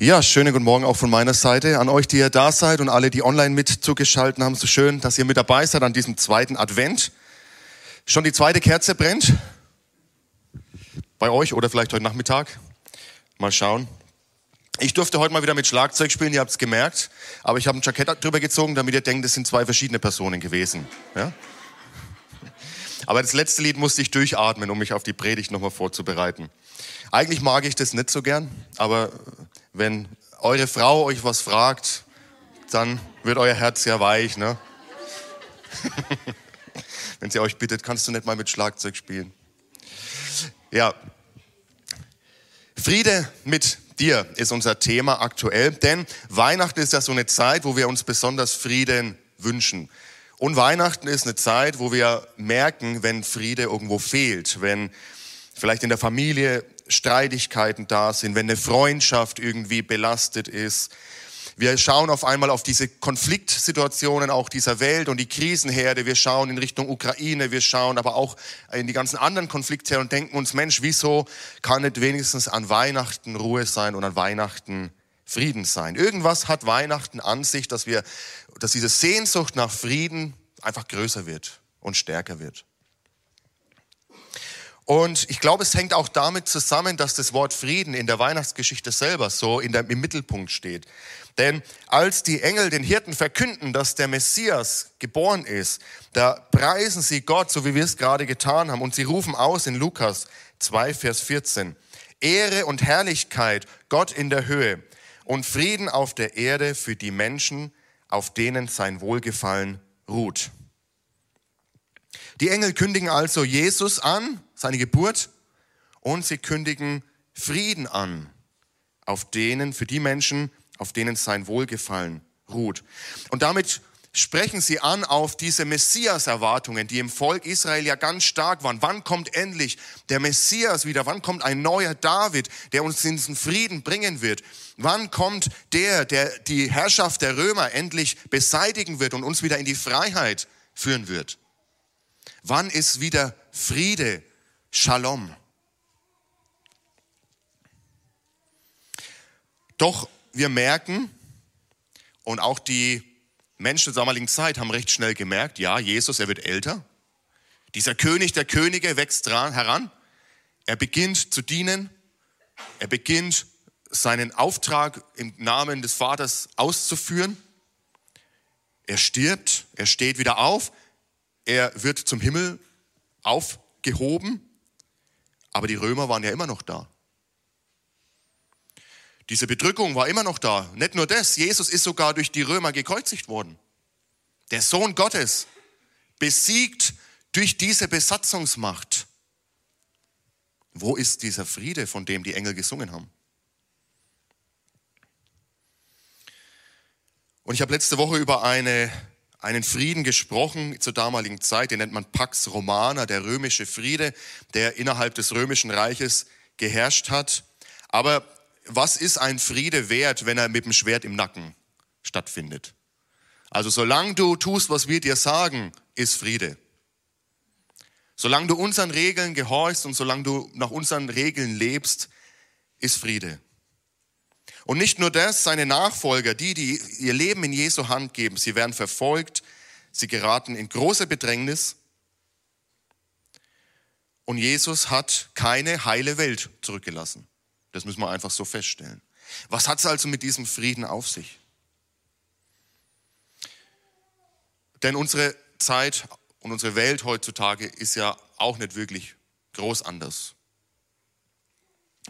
Ja, schönen guten Morgen auch von meiner Seite an euch, die ihr da seid und alle, die online mit zugeschaltet haben. So schön, dass ihr mit dabei seid an diesem zweiten Advent. Schon die zweite Kerze brennt? Bei euch oder vielleicht heute Nachmittag? Mal schauen. Ich durfte heute mal wieder mit Schlagzeug spielen, ihr habt es gemerkt. Aber ich habe ein Jackett drüber gezogen, damit ihr denkt, es sind zwei verschiedene Personen gewesen. Ja? Aber das letzte Lied musste ich durchatmen, um mich auf die Predigt nochmal vorzubereiten. Eigentlich mag ich das nicht so gern, aber wenn eure Frau euch was fragt, dann wird euer Herz ja weich, ne? wenn sie euch bittet, kannst du nicht mal mit Schlagzeug spielen. Ja. Friede mit dir ist unser Thema aktuell, denn Weihnachten ist ja so eine Zeit, wo wir uns besonders Frieden wünschen. Und Weihnachten ist eine Zeit, wo wir merken, wenn Friede irgendwo fehlt, wenn vielleicht in der Familie Streitigkeiten da sind, wenn eine Freundschaft irgendwie belastet ist. Wir schauen auf einmal auf diese Konfliktsituationen auch dieser Welt und die Krisenherde. Wir schauen in Richtung Ukraine, wir schauen aber auch in die ganzen anderen Konflikte und denken uns, Mensch, wieso kann nicht wenigstens an Weihnachten Ruhe sein und an Weihnachten Frieden sein? Irgendwas hat Weihnachten an sich, dass wir, dass diese Sehnsucht nach Frieden einfach größer wird und stärker wird. Und ich glaube, es hängt auch damit zusammen, dass das Wort Frieden in der Weihnachtsgeschichte selber so der, im Mittelpunkt steht. Denn als die Engel den Hirten verkünden, dass der Messias geboren ist, da preisen sie Gott, so wie wir es gerade getan haben. Und sie rufen aus in Lukas 2, Vers 14. Ehre und Herrlichkeit Gott in der Höhe und Frieden auf der Erde für die Menschen, auf denen sein Wohlgefallen ruht. Die Engel kündigen also Jesus an, seine Geburt, und sie kündigen Frieden an auf denen, für die Menschen, auf denen sein Wohlgefallen ruht. Und damit sprechen sie an auf diese Messias-Erwartungen, die im Volk Israel ja ganz stark waren. Wann kommt endlich der Messias wieder? Wann kommt ein neuer David, der uns diesen Frieden bringen wird? Wann kommt der, der die Herrschaft der Römer endlich beseitigen wird und uns wieder in die Freiheit führen wird? Wann ist wieder Friede, Shalom? Doch wir merken, und auch die Menschen der damaligen Zeit haben recht schnell gemerkt, ja, Jesus, er wird älter. Dieser König der Könige wächst heran. Er beginnt zu dienen. Er beginnt seinen Auftrag im Namen des Vaters auszuführen. Er stirbt, er steht wieder auf, er wird zum Himmel aufgehoben, aber die Römer waren ja immer noch da. Diese Bedrückung war immer noch da. Nicht nur das, Jesus ist sogar durch die Römer gekreuzigt worden. Der Sohn Gottes besiegt durch diese Besatzungsmacht. Wo ist dieser Friede, von dem die Engel gesungen haben? Und ich habe letzte Woche über eine einen Frieden gesprochen zur damaligen Zeit, den nennt man Pax Romana, der römische Friede, der innerhalb des römischen Reiches geherrscht hat. Aber was ist ein Friede wert, wenn er mit dem Schwert im Nacken stattfindet? Also solange du tust, was wir dir sagen, ist Friede. Solange du unseren Regeln gehorchst und solange du nach unseren Regeln lebst, ist Friede. Und nicht nur das, seine Nachfolger, die, die ihr Leben in Jesu Hand geben, sie werden verfolgt, sie geraten in große Bedrängnis. Und Jesus hat keine heile Welt zurückgelassen. Das müssen wir einfach so feststellen. Was hat es also mit diesem Frieden auf sich? Denn unsere Zeit und unsere Welt heutzutage ist ja auch nicht wirklich groß anders.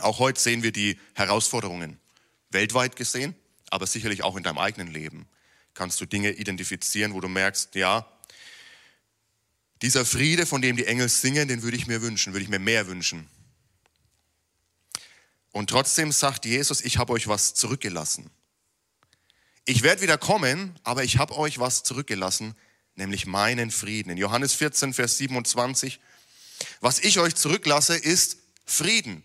Auch heute sehen wir die Herausforderungen weltweit gesehen, aber sicherlich auch in deinem eigenen Leben kannst du Dinge identifizieren, wo du merkst, ja, dieser Friede, von dem die Engel singen, den würde ich mir wünschen, würde ich mir mehr wünschen. Und trotzdem sagt Jesus, ich habe euch was zurückgelassen. Ich werde wieder kommen, aber ich habe euch was zurückgelassen, nämlich meinen Frieden. In Johannes 14, Vers 27, was ich euch zurücklasse, ist Frieden.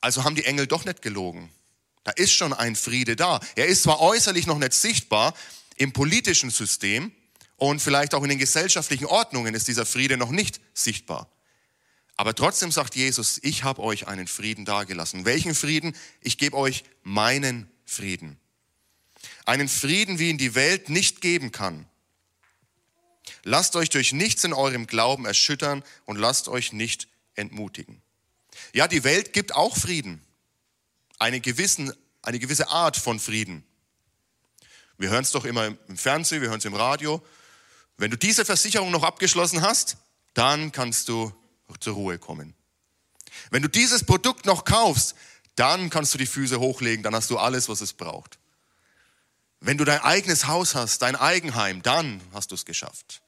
Also haben die Engel doch nicht gelogen. Da ist schon ein Friede da. Er ist zwar äußerlich noch nicht sichtbar im politischen System und vielleicht auch in den gesellschaftlichen Ordnungen ist dieser Friede noch nicht sichtbar. Aber trotzdem sagt Jesus, ich habe euch einen Frieden dargelassen. Welchen Frieden? Ich gebe euch meinen Frieden. Einen Frieden, wie ihn die Welt nicht geben kann. Lasst euch durch nichts in eurem Glauben erschüttern und lasst euch nicht entmutigen. Ja, die Welt gibt auch Frieden. Eine, gewissen, eine gewisse Art von Frieden. Wir hören es doch immer im Fernsehen, wir hören es im Radio. Wenn du diese Versicherung noch abgeschlossen hast, dann kannst du zur Ruhe kommen. Wenn du dieses Produkt noch kaufst, dann kannst du die Füße hochlegen, dann hast du alles, was es braucht. Wenn du dein eigenes Haus hast, dein Eigenheim, dann hast du es geschafft.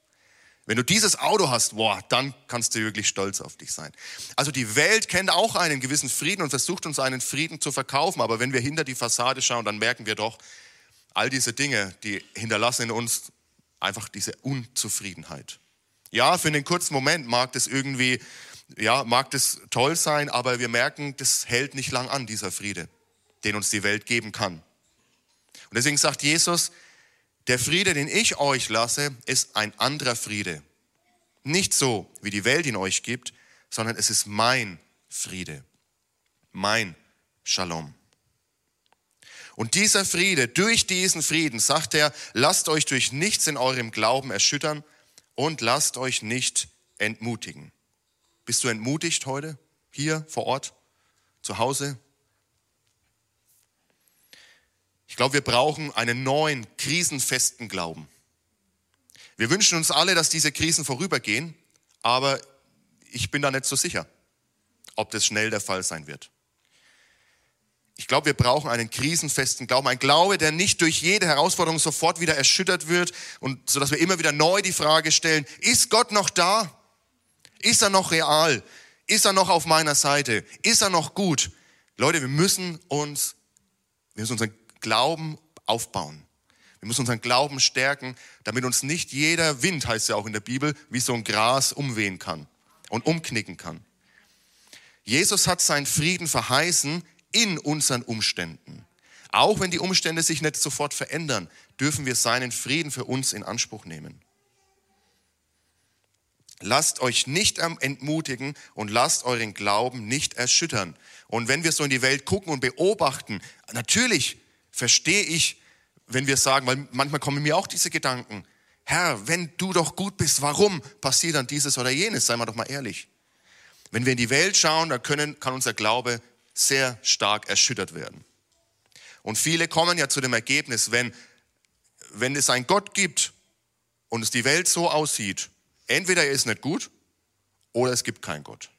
Wenn du dieses Auto hast, boah, dann kannst du wirklich stolz auf dich sein. Also die Welt kennt auch einen gewissen Frieden und versucht uns einen Frieden zu verkaufen, aber wenn wir hinter die Fassade schauen, dann merken wir doch, all diese Dinge, die hinterlassen in uns einfach diese Unzufriedenheit. Ja, für einen kurzen Moment mag das irgendwie, ja, mag das toll sein, aber wir merken, das hält nicht lang an, dieser Friede, den uns die Welt geben kann. Und deswegen sagt Jesus, der Friede, den ich euch lasse, ist ein anderer Friede. Nicht so, wie die Welt ihn euch gibt, sondern es ist mein Friede, mein Shalom. Und dieser Friede, durch diesen Frieden, sagt er, lasst euch durch nichts in eurem Glauben erschüttern, und lasst euch nicht entmutigen. Bist du entmutigt heute, hier vor Ort, zu Hause? Ich glaube, wir brauchen einen neuen, krisenfesten Glauben. Wir wünschen uns alle, dass diese Krisen vorübergehen, aber ich bin da nicht so sicher, ob das schnell der Fall sein wird. Ich glaube, wir brauchen einen krisenfesten Glauben, ein Glaube, der nicht durch jede Herausforderung sofort wieder erschüttert wird und so dass wir immer wieder neu die Frage stellen, ist Gott noch da? Ist er noch real? Ist er noch auf meiner Seite? Ist er noch gut? Leute, wir müssen uns, wir müssen unseren Glauben aufbauen. Wir müssen unseren Glauben stärken, damit uns nicht jeder Wind, heißt ja auch in der Bibel, wie so ein Gras umwehen kann und umknicken kann. Jesus hat seinen Frieden verheißen in unseren Umständen. Auch wenn die Umstände sich nicht sofort verändern, dürfen wir seinen Frieden für uns in Anspruch nehmen. Lasst euch nicht entmutigen und lasst euren Glauben nicht erschüttern. Und wenn wir so in die Welt gucken und beobachten, natürlich verstehe ich, wenn wir sagen, weil manchmal kommen mir auch diese Gedanken, Herr, wenn du doch gut bist, warum passiert dann dieses oder jenes? Sei mal doch mal ehrlich. Wenn wir in die Welt schauen, dann können, kann unser Glaube sehr stark erschüttert werden. Und viele kommen ja zu dem Ergebnis, wenn, wenn es einen Gott gibt und es die Welt so aussieht, entweder er ist nicht gut oder es gibt keinen Gott.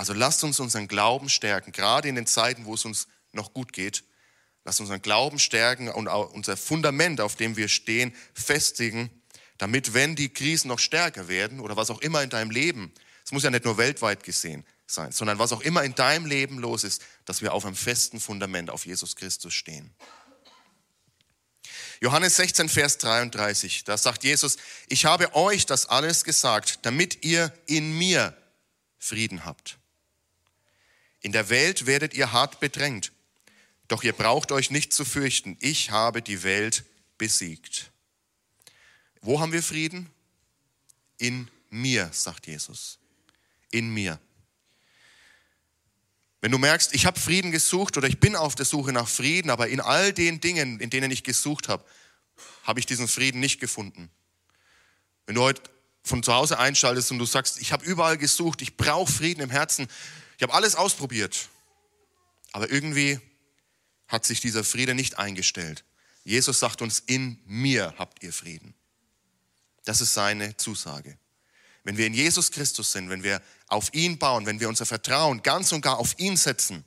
Also lasst uns unseren Glauben stärken, gerade in den Zeiten, wo es uns noch gut geht. Lasst uns unseren Glauben stärken und unser Fundament, auf dem wir stehen, festigen, damit, wenn die Krisen noch stärker werden oder was auch immer in deinem Leben es muss ja nicht nur weltweit gesehen sein, sondern was auch immer in deinem Leben los ist, dass wir auf einem festen Fundament auf Jesus Christus stehen. Johannes 16, Vers 33, da sagt Jesus, ich habe euch das alles gesagt, damit ihr in mir Frieden habt. In der Welt werdet ihr hart bedrängt, doch ihr braucht euch nicht zu fürchten, ich habe die Welt besiegt. Wo haben wir Frieden? In mir, sagt Jesus in mir. Wenn du merkst, ich habe Frieden gesucht oder ich bin auf der Suche nach Frieden, aber in all den Dingen, in denen ich gesucht habe, habe ich diesen Frieden nicht gefunden. Wenn du heute von zu Hause einschaltest und du sagst, ich habe überall gesucht, ich brauche Frieden im Herzen, ich habe alles ausprobiert, aber irgendwie hat sich dieser Friede nicht eingestellt. Jesus sagt uns, in mir habt ihr Frieden. Das ist seine Zusage. Wenn wir in Jesus Christus sind, wenn wir auf ihn bauen, wenn wir unser Vertrauen ganz und gar auf ihn setzen,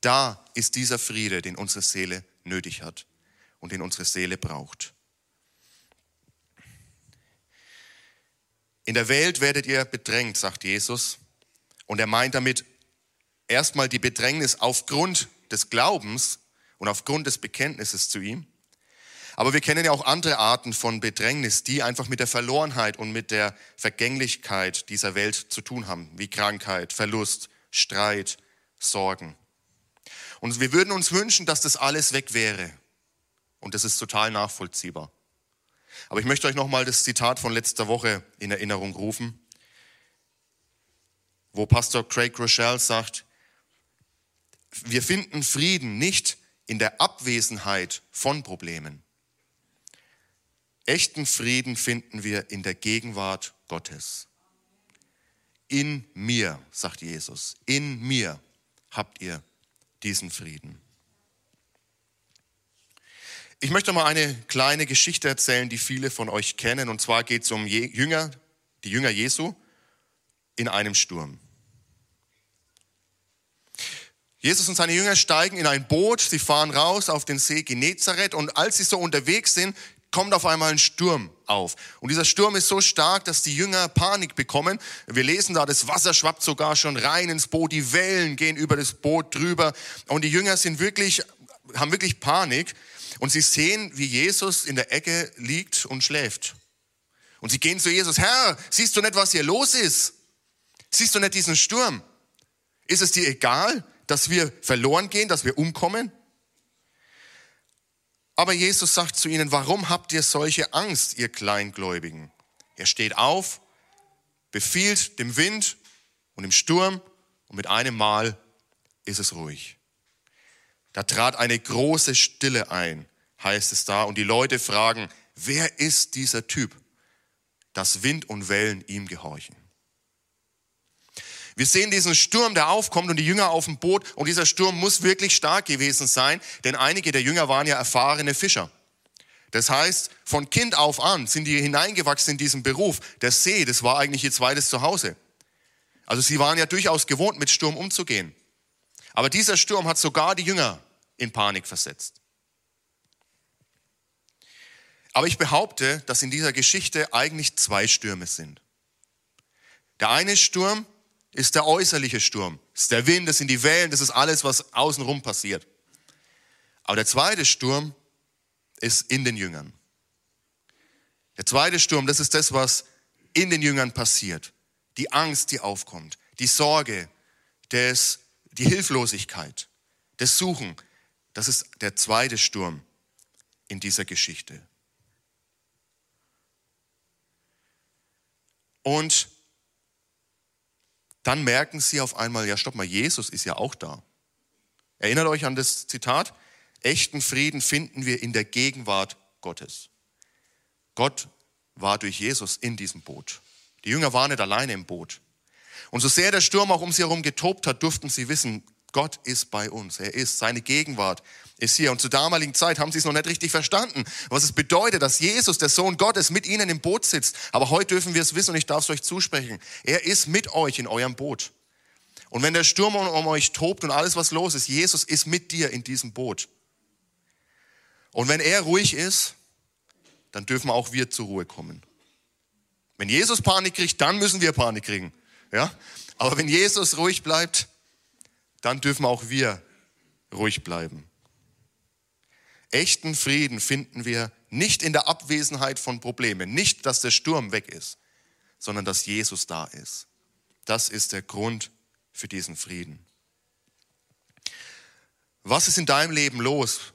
da ist dieser Friede, den unsere Seele nötig hat und den unsere Seele braucht. In der Welt werdet ihr bedrängt, sagt Jesus. Und er meint damit erstmal die Bedrängnis aufgrund des Glaubens und aufgrund des Bekenntnisses zu ihm. Aber wir kennen ja auch andere Arten von Bedrängnis, die einfach mit der Verlorenheit und mit der Vergänglichkeit dieser Welt zu tun haben, wie Krankheit, Verlust, Streit, Sorgen. Und wir würden uns wünschen, dass das alles weg wäre. Und das ist total nachvollziehbar. Aber ich möchte euch nochmal das Zitat von letzter Woche in Erinnerung rufen, wo Pastor Craig Rochelle sagt, wir finden Frieden nicht in der Abwesenheit von Problemen. Echten Frieden finden wir in der Gegenwart Gottes. In mir, sagt Jesus, in mir habt ihr diesen Frieden. Ich möchte mal eine kleine Geschichte erzählen, die viele von euch kennen. Und zwar geht es um Jünger, die Jünger Jesu in einem Sturm. Jesus und seine Jünger steigen in ein Boot, sie fahren raus auf den See Genezareth und als sie so unterwegs sind, kommt auf einmal ein Sturm auf. Und dieser Sturm ist so stark, dass die Jünger Panik bekommen. Wir lesen da, das Wasser schwappt sogar schon rein ins Boot, die Wellen gehen über das Boot drüber und die Jünger sind wirklich, haben wirklich Panik und sie sehen, wie Jesus in der Ecke liegt und schläft. Und sie gehen zu Jesus, Herr, siehst du nicht, was hier los ist? Siehst du nicht diesen Sturm? Ist es dir egal? Dass wir verloren gehen, dass wir umkommen? Aber Jesus sagt zu ihnen, warum habt ihr solche Angst, ihr Kleingläubigen? Er steht auf, befiehlt dem Wind und dem Sturm und mit einem Mal ist es ruhig. Da trat eine große Stille ein, heißt es da, und die Leute fragen, wer ist dieser Typ, dass Wind und Wellen ihm gehorchen? Wir sehen diesen Sturm, der aufkommt und die Jünger auf dem Boot und dieser Sturm muss wirklich stark gewesen sein, denn einige der Jünger waren ja erfahrene Fischer. Das heißt, von Kind auf an sind die hineingewachsen in diesen Beruf. Der See, das war eigentlich ihr zweites Zuhause. Also sie waren ja durchaus gewohnt, mit Sturm umzugehen. Aber dieser Sturm hat sogar die Jünger in Panik versetzt. Aber ich behaupte, dass in dieser Geschichte eigentlich zwei Stürme sind. Der eine Sturm ist der äußerliche Sturm. Das ist der Wind, das sind die Wellen, das ist alles, was außenrum passiert. Aber der zweite Sturm ist in den Jüngern. Der zweite Sturm, das ist das, was in den Jüngern passiert. Die Angst, die aufkommt, die Sorge, des, die Hilflosigkeit, das Suchen. Das ist der zweite Sturm in dieser Geschichte. Und dann merken sie auf einmal, ja, stopp mal, Jesus ist ja auch da. Erinnert euch an das Zitat? Echten Frieden finden wir in der Gegenwart Gottes. Gott war durch Jesus in diesem Boot. Die Jünger waren nicht alleine im Boot. Und so sehr der Sturm auch um sie herum getobt hat, durften sie wissen, Gott ist bei uns. Er ist, seine Gegenwart ist hier. Und zur damaligen Zeit haben sie es noch nicht richtig verstanden, was es bedeutet, dass Jesus, der Sohn Gottes, mit ihnen im Boot sitzt. Aber heute dürfen wir es wissen und ich darf es euch zusprechen. Er ist mit euch in eurem Boot. Und wenn der Sturm um euch tobt und alles, was los ist, Jesus ist mit dir in diesem Boot. Und wenn er ruhig ist, dann dürfen auch wir zur Ruhe kommen. Wenn Jesus Panik kriegt, dann müssen wir Panik kriegen. Ja? Aber wenn Jesus ruhig bleibt, dann dürfen auch wir ruhig bleiben. Echten Frieden finden wir nicht in der Abwesenheit von Problemen, nicht, dass der Sturm weg ist, sondern dass Jesus da ist. Das ist der Grund für diesen Frieden. Was ist in deinem Leben los?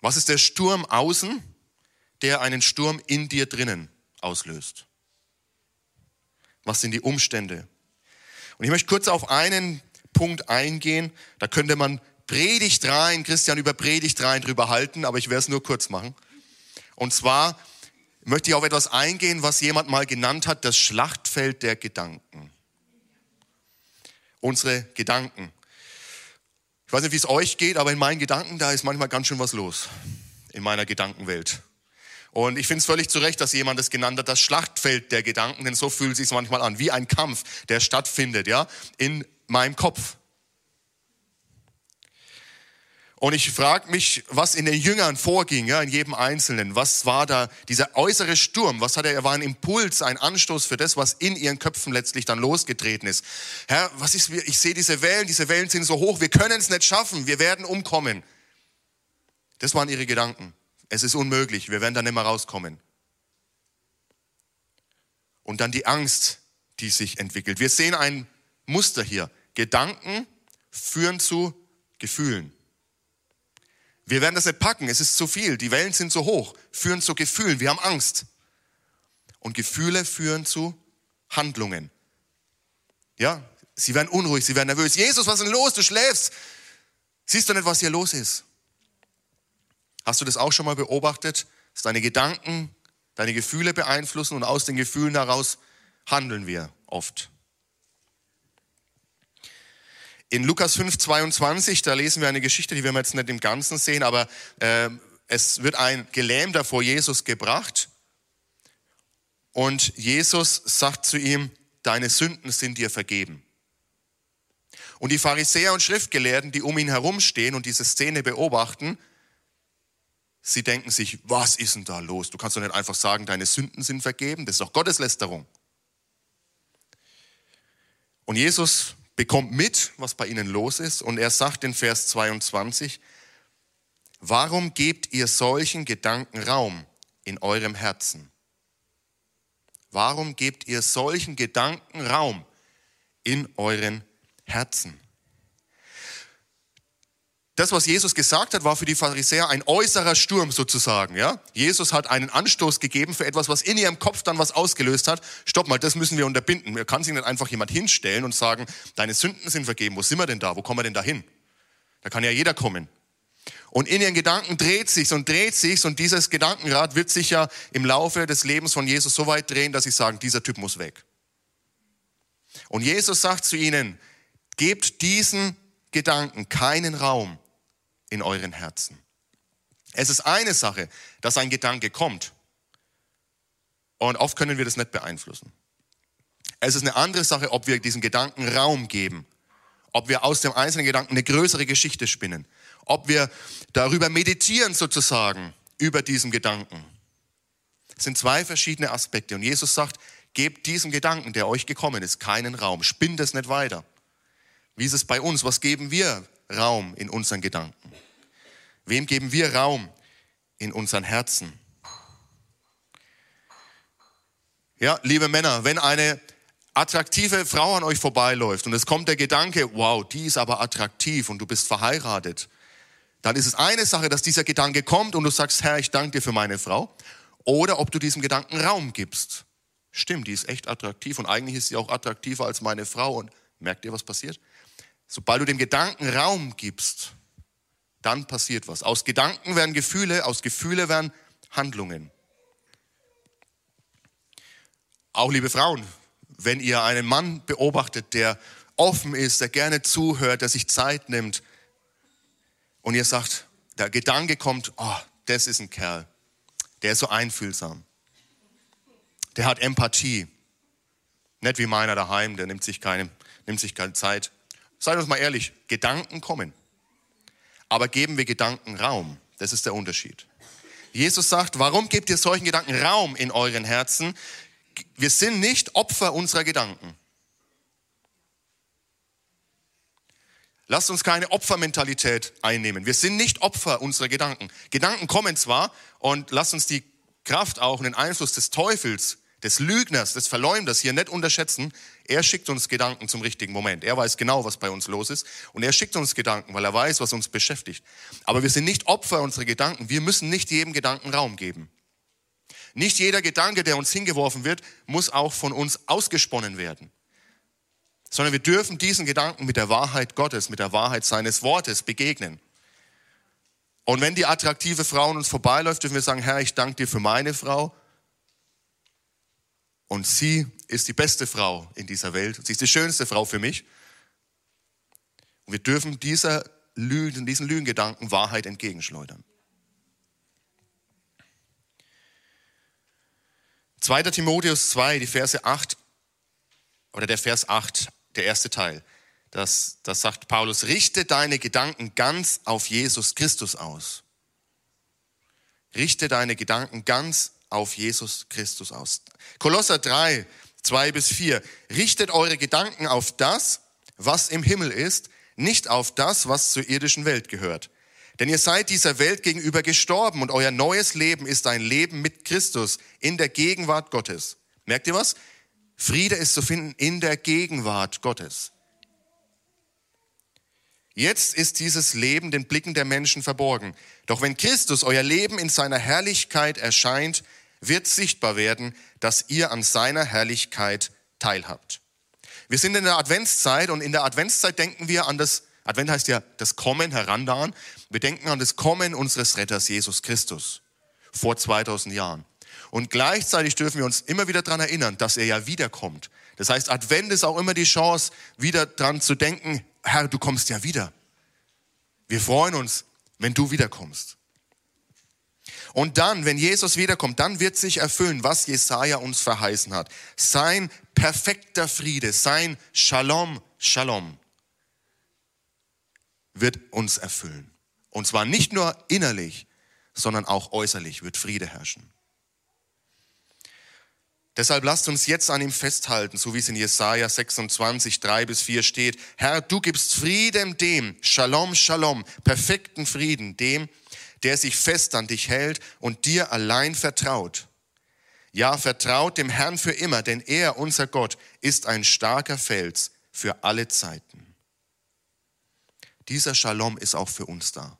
Was ist der Sturm außen, der einen Sturm in dir drinnen auslöst? Was sind die Umstände? Und ich möchte kurz auf einen Punkt eingehen. Da könnte man Predigt rein, Christian über Predigt rein drüber halten, aber ich werde es nur kurz machen. Und zwar möchte ich auf etwas eingehen, was jemand mal genannt hat, das Schlachtfeld der Gedanken. Unsere Gedanken. Ich weiß nicht, wie es euch geht, aber in meinen Gedanken, da ist manchmal ganz schön was los. In meiner Gedankenwelt. Und ich finde es völlig zu Recht, dass jemand das genannt hat, das Schlachtfeld der Gedanken, denn so fühlt es sich manchmal an, wie ein Kampf, der stattfindet, ja, in meinem Kopf. Und ich frage mich, was in den Jüngern vorging, ja, in jedem Einzelnen. Was war da dieser äußere Sturm? Was hat er? War ein Impuls, ein Anstoß für das, was in ihren Köpfen letztlich dann losgetreten ist. Herr, was ist, ich sehe diese Wellen, diese Wellen sind so hoch, wir können es nicht schaffen, wir werden umkommen. Das waren ihre Gedanken. Es ist unmöglich, wir werden da nicht mehr rauskommen. Und dann die Angst, die sich entwickelt. Wir sehen ein Muster hier. Gedanken führen zu Gefühlen. Wir werden das nicht packen, es ist zu viel, die Wellen sind zu hoch, führen zu Gefühlen, wir haben Angst. Und Gefühle führen zu Handlungen. Ja, sie werden unruhig, sie werden nervös. Jesus, was ist denn los? Du schläfst. Siehst du nicht, was hier los ist? Hast du das auch schon mal beobachtet, dass deine Gedanken, deine Gefühle beeinflussen und aus den Gefühlen heraus handeln wir oft? In Lukas 5, 22, da lesen wir eine Geschichte, die wir jetzt nicht im Ganzen sehen, aber äh, es wird ein Gelähmter vor Jesus gebracht und Jesus sagt zu ihm, deine Sünden sind dir vergeben. Und die Pharisäer und Schriftgelehrten, die um ihn herumstehen und diese Szene beobachten, sie denken sich, was ist denn da los? Du kannst doch nicht einfach sagen, deine Sünden sind vergeben, das ist doch Gotteslästerung. Und Jesus bekommt mit, was bei ihnen los ist. Und er sagt in Vers 22, warum gebt ihr solchen Gedanken Raum in eurem Herzen? Warum gebt ihr solchen Gedanken Raum in euren Herzen? Das, was Jesus gesagt hat, war für die Pharisäer ein äußerer Sturm sozusagen. Ja? Jesus hat einen Anstoß gegeben für etwas, was in ihrem Kopf dann was ausgelöst hat. Stopp mal, das müssen wir unterbinden. Man kann sich nicht einfach jemand hinstellen und sagen, deine Sünden sind vergeben. Wo sind wir denn da? Wo kommen wir denn da hin? Da kann ja jeder kommen. Und in ihren Gedanken dreht sich's und dreht sich's und dieses Gedankenrad wird sich ja im Laufe des Lebens von Jesus so weit drehen, dass sie sagen, dieser Typ muss weg. Und Jesus sagt zu ihnen, gebt diesen Gedanken keinen Raum in euren Herzen. Es ist eine Sache, dass ein Gedanke kommt. Und oft können wir das nicht beeinflussen. Es ist eine andere Sache, ob wir diesen Gedanken Raum geben. Ob wir aus dem einzelnen Gedanken eine größere Geschichte spinnen. Ob wir darüber meditieren sozusagen, über diesen Gedanken. Es sind zwei verschiedene Aspekte. Und Jesus sagt, gebt diesem Gedanken, der euch gekommen ist, keinen Raum. Spinnt es nicht weiter. Wie ist es bei uns? Was geben wir Raum in unseren Gedanken? Wem geben wir Raum in unseren Herzen? Ja, liebe Männer, wenn eine attraktive Frau an euch vorbeiläuft und es kommt der Gedanke, wow, die ist aber attraktiv und du bist verheiratet, dann ist es eine Sache, dass dieser Gedanke kommt und du sagst, Herr, ich danke dir für meine Frau. Oder ob du diesem Gedanken Raum gibst. Stimmt, die ist echt attraktiv und eigentlich ist sie auch attraktiver als meine Frau. Und merkt ihr, was passiert? Sobald du dem Gedanken Raum gibst, dann passiert was. Aus Gedanken werden Gefühle, aus Gefühle werden Handlungen. Auch liebe Frauen, wenn ihr einen Mann beobachtet, der offen ist, der gerne zuhört, der sich Zeit nimmt und ihr sagt, der Gedanke kommt, oh, das ist ein Kerl, der ist so einfühlsam, der hat Empathie, nicht wie meiner daheim, der nimmt sich keine, nimmt sich keine Zeit. Seid uns mal ehrlich, Gedanken kommen. Aber geben wir Gedanken Raum? Das ist der Unterschied. Jesus sagt, warum gebt ihr solchen Gedanken Raum in euren Herzen? Wir sind nicht Opfer unserer Gedanken. Lasst uns keine Opfermentalität einnehmen. Wir sind nicht Opfer unserer Gedanken. Gedanken kommen zwar und lasst uns die Kraft auch und den Einfluss des Teufels des Lügners, des Verleumders hier nicht unterschätzen. Er schickt uns Gedanken zum richtigen Moment. Er weiß genau, was bei uns los ist. Und er schickt uns Gedanken, weil er weiß, was uns beschäftigt. Aber wir sind nicht Opfer unserer Gedanken. Wir müssen nicht jedem Gedanken Raum geben. Nicht jeder Gedanke, der uns hingeworfen wird, muss auch von uns ausgesponnen werden. Sondern wir dürfen diesen Gedanken mit der Wahrheit Gottes, mit der Wahrheit seines Wortes begegnen. Und wenn die attraktive Frau an uns vorbeiläuft, dürfen wir sagen, Herr, ich danke dir für meine Frau und sie ist die beste Frau in dieser Welt. Sie ist die schönste Frau für mich. Und wir dürfen dieser Lügen, diesen Lügengedanken Wahrheit entgegenschleudern. 2. Timotheus 2, die Verse 8, oder der Vers 8, der erste Teil. Das, das sagt Paulus, richte deine Gedanken ganz auf Jesus Christus aus. Richte deine Gedanken ganz auf Jesus Christus aus. Kolosser 3, 2 bis 4. Richtet eure Gedanken auf das, was im Himmel ist, nicht auf das, was zur irdischen Welt gehört. Denn ihr seid dieser Welt gegenüber gestorben und euer neues Leben ist ein Leben mit Christus in der Gegenwart Gottes. Merkt ihr was? Friede ist zu finden in der Gegenwart Gottes. Jetzt ist dieses Leben den Blicken der Menschen verborgen. Doch wenn Christus euer Leben in seiner Herrlichkeit erscheint, wird sichtbar werden, dass ihr an seiner Herrlichkeit teilhabt. Wir sind in der Adventszeit und in der Adventszeit denken wir an das, Advent heißt ja das Kommen, Herandahen. Wir denken an das Kommen unseres Retters Jesus Christus vor 2000 Jahren. Und gleichzeitig dürfen wir uns immer wieder daran erinnern, dass er ja wiederkommt. Das heißt, Advent ist auch immer die Chance, wieder dran zu denken, Herr, du kommst ja wieder. Wir freuen uns, wenn du wiederkommst. Und dann, wenn Jesus wiederkommt, dann wird sich erfüllen, was Jesaja uns verheißen hat. Sein perfekter Friede, sein Shalom, Shalom wird uns erfüllen. Und zwar nicht nur innerlich, sondern auch äußerlich wird Friede herrschen. Deshalb lasst uns jetzt an ihm festhalten, so wie es in Jesaja 26, 3 bis 4 steht. Herr, du gibst Frieden dem, Shalom, Shalom, perfekten Frieden dem, der sich fest an dich hält und dir allein vertraut. Ja, vertraut dem Herrn für immer, denn er, unser Gott, ist ein starker Fels für alle Zeiten. Dieser Shalom ist auch für uns da.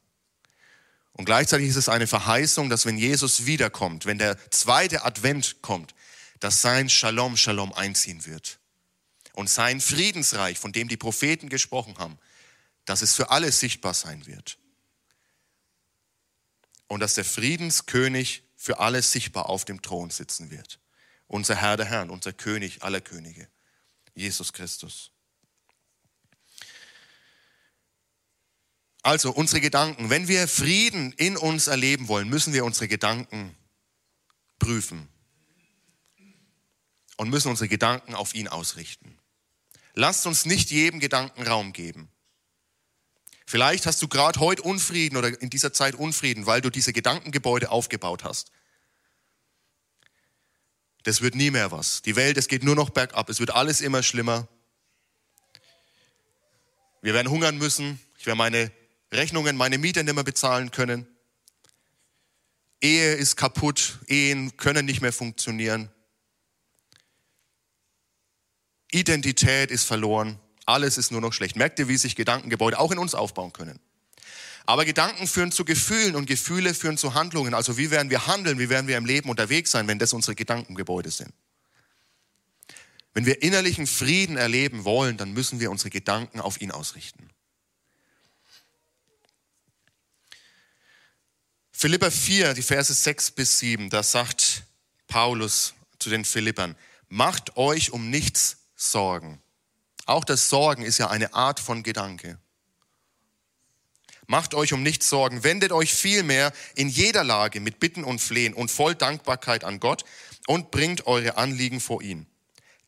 Und gleichzeitig ist es eine Verheißung, dass wenn Jesus wiederkommt, wenn der zweite Advent kommt, dass sein Shalom, Shalom einziehen wird. Und sein Friedensreich, von dem die Propheten gesprochen haben, dass es für alle sichtbar sein wird. Und dass der Friedenskönig für alle sichtbar auf dem Thron sitzen wird. Unser Herr der Herren, unser König aller Könige, Jesus Christus. Also unsere Gedanken, wenn wir Frieden in uns erleben wollen, müssen wir unsere Gedanken prüfen und müssen unsere Gedanken auf ihn ausrichten. Lasst uns nicht jedem Gedanken Raum geben. Vielleicht hast du gerade heute Unfrieden oder in dieser Zeit Unfrieden, weil du diese Gedankengebäude aufgebaut hast. Das wird nie mehr was. Die Welt, es geht nur noch bergab. Es wird alles immer schlimmer. Wir werden hungern müssen. Ich werde meine Rechnungen, meine Miete nicht mehr bezahlen können. Ehe ist kaputt. Ehen können nicht mehr funktionieren. Identität ist verloren, alles ist nur noch schlecht. Merkt ihr, wie sich Gedankengebäude auch in uns aufbauen können? Aber Gedanken führen zu Gefühlen und Gefühle führen zu Handlungen. Also wie werden wir handeln, wie werden wir im Leben unterwegs sein, wenn das unsere Gedankengebäude sind? Wenn wir innerlichen Frieden erleben wollen, dann müssen wir unsere Gedanken auf ihn ausrichten. Philippa 4, die Verse 6 bis 7, da sagt Paulus zu den Philippern, macht euch um nichts Sorgen. Auch das Sorgen ist ja eine Art von Gedanke. Macht euch um nichts Sorgen, wendet euch vielmehr in jeder Lage mit Bitten und Flehen und voll Dankbarkeit an Gott und bringt eure Anliegen vor ihn.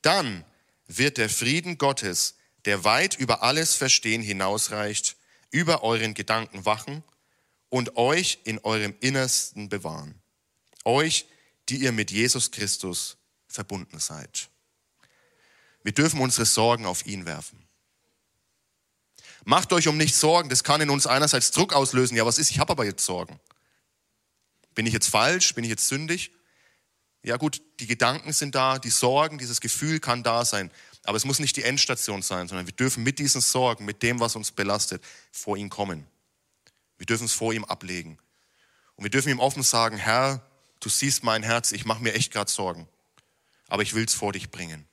Dann wird der Frieden Gottes, der weit über alles Verstehen hinausreicht, über euren Gedanken wachen und euch in eurem Innersten bewahren. Euch, die ihr mit Jesus Christus verbunden seid. Wir dürfen unsere Sorgen auf ihn werfen. Macht euch um nichts Sorgen, das kann in uns einerseits Druck auslösen. Ja, was ist, ich habe aber jetzt Sorgen. Bin ich jetzt falsch? Bin ich jetzt sündig? Ja gut, die Gedanken sind da, die Sorgen, dieses Gefühl kann da sein. Aber es muss nicht die Endstation sein, sondern wir dürfen mit diesen Sorgen, mit dem, was uns belastet, vor ihn kommen. Wir dürfen es vor ihm ablegen. Und wir dürfen ihm offen sagen, Herr, du siehst mein Herz, ich mache mir echt gerade Sorgen. Aber ich will es vor dich bringen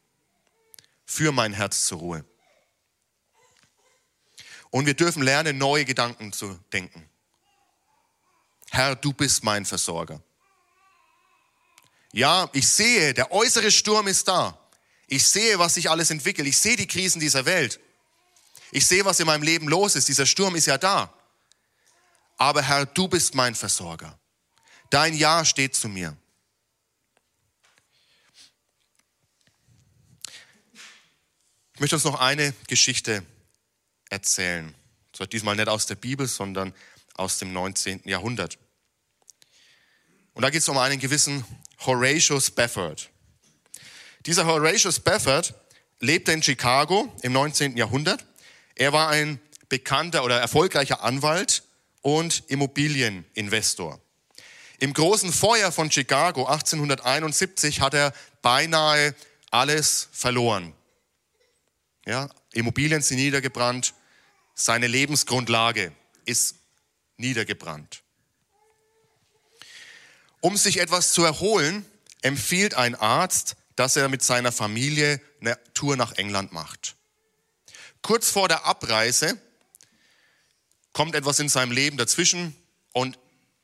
für mein Herz zur Ruhe. Und wir dürfen lernen, neue Gedanken zu denken. Herr, du bist mein Versorger. Ja, ich sehe, der äußere Sturm ist da. Ich sehe, was sich alles entwickelt. Ich sehe die Krisen dieser Welt. Ich sehe, was in meinem Leben los ist. Dieser Sturm ist ja da. Aber Herr, du bist mein Versorger. Dein Ja steht zu mir. Ich möchte uns noch eine Geschichte erzählen. Zwar diesmal nicht aus der Bibel, sondern aus dem 19. Jahrhundert. Und da geht es um einen gewissen Horatio Spafford. Dieser Horatio Spafford lebte in Chicago im 19. Jahrhundert. Er war ein bekannter oder erfolgreicher Anwalt und Immobilieninvestor. Im großen Feuer von Chicago 1871 hat er beinahe alles verloren. Ja, Immobilien sind niedergebrannt, Seine Lebensgrundlage ist niedergebrannt. Um sich etwas zu erholen, empfiehlt ein Arzt, dass er mit seiner Familie eine Tour nach England macht. Kurz vor der Abreise kommt etwas in seinem Leben dazwischen und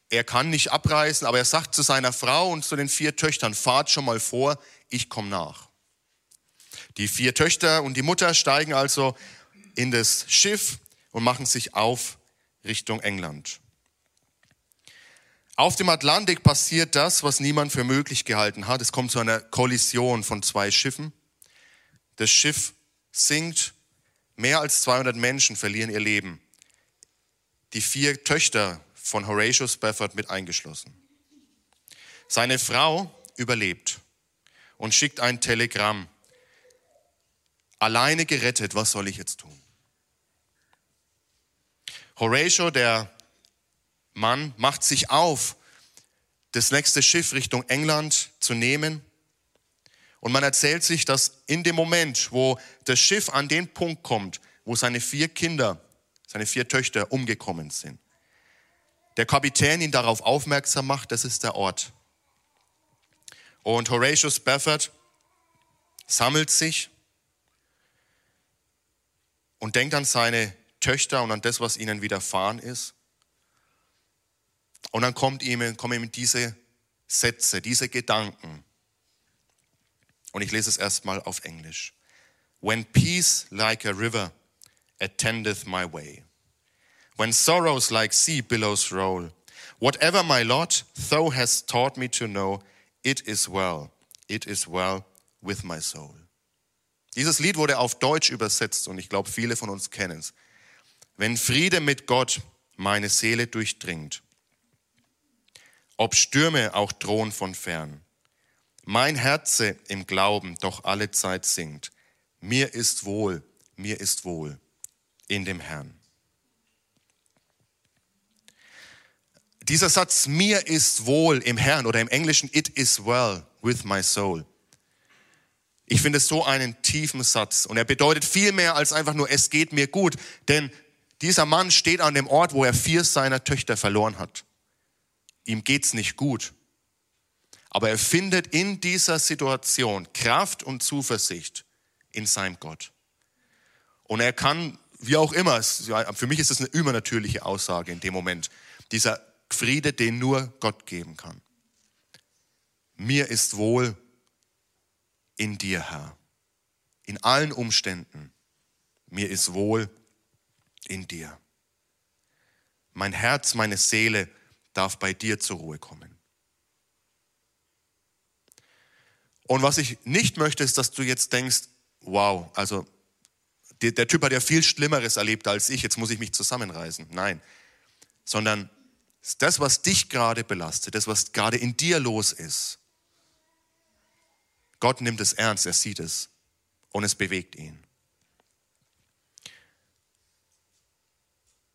er kann nicht abreisen, aber er sagt zu seiner Frau und zu den vier Töchtern, fahrt schon mal vor, ich komme nach. Die vier Töchter und die Mutter steigen also in das Schiff und machen sich auf Richtung England. Auf dem Atlantik passiert das, was niemand für möglich gehalten hat. Es kommt zu einer Kollision von zwei Schiffen. Das Schiff sinkt, mehr als 200 Menschen verlieren ihr Leben. Die vier Töchter von Horatio Spafford mit eingeschlossen. Seine Frau überlebt und schickt ein Telegramm. Alleine gerettet, was soll ich jetzt tun? Horatio, der Mann, macht sich auf, das nächste Schiff Richtung England zu nehmen. Und man erzählt sich, dass in dem Moment, wo das Schiff an den Punkt kommt, wo seine vier Kinder, seine vier Töchter umgekommen sind, der Kapitän ihn darauf aufmerksam macht, das ist der Ort. Und Horatio Spafford sammelt sich und denkt an seine Töchter und an das, was ihnen widerfahren ist. Und dann kommt ihm, kommen ihm diese Sätze, diese Gedanken. Und ich lese es erstmal auf Englisch. When peace like a river attendeth my way when sorrows like sea billows roll. Whatever my lot, thou hast taught me to know, it is well, it is well with my soul. Dieses Lied wurde auf Deutsch übersetzt und ich glaube, viele von uns kennen es. Wenn Friede mit Gott meine Seele durchdringt, ob Stürme auch drohen von fern, mein Herze im Glauben doch alle Zeit singt, mir ist wohl, mir ist wohl in dem Herrn. Dieser Satz, mir ist wohl im Herrn oder im Englischen, it is well with my soul. Ich finde es so einen tiefen Satz und er bedeutet viel mehr als einfach nur, es geht mir gut, denn dieser Mann steht an dem Ort, wo er vier seiner Töchter verloren hat. Ihm geht's nicht gut. Aber er findet in dieser Situation Kraft und Zuversicht in seinem Gott. Und er kann, wie auch immer, für mich ist es eine übernatürliche Aussage in dem Moment, dieser Friede, den nur Gott geben kann. Mir ist wohl in dir, Herr. In allen Umständen. Mir ist wohl in dir. Mein Herz, meine Seele darf bei dir zur Ruhe kommen. Und was ich nicht möchte, ist, dass du jetzt denkst, wow, also der, der Typ hat ja viel Schlimmeres erlebt als ich, jetzt muss ich mich zusammenreißen. Nein, sondern das, was dich gerade belastet, das, was gerade in dir los ist. Gott nimmt es ernst, er sieht es und es bewegt ihn.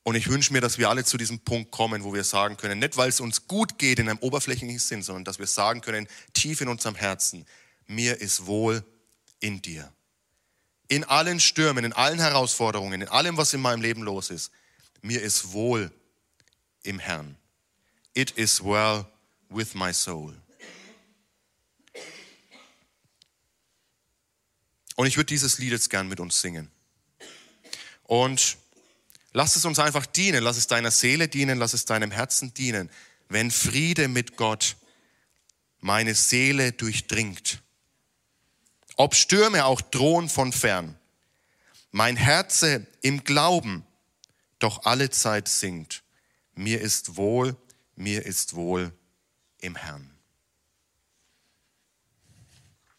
Und ich wünsche mir, dass wir alle zu diesem Punkt kommen, wo wir sagen können, nicht weil es uns gut geht in einem oberflächlichen Sinn, sondern dass wir sagen können, tief in unserem Herzen, mir ist wohl in dir. In allen Stürmen, in allen Herausforderungen, in allem, was in meinem Leben los ist, mir ist wohl im Herrn. It is well with my soul. Und ich würde dieses Lied jetzt gern mit uns singen. Und lass es uns einfach dienen, lass es deiner Seele dienen, lass es deinem Herzen dienen, wenn Friede mit Gott meine Seele durchdringt. Ob Stürme auch drohen von fern, mein Herze im Glauben doch alle Zeit singt mir ist wohl, mir ist wohl im Herrn.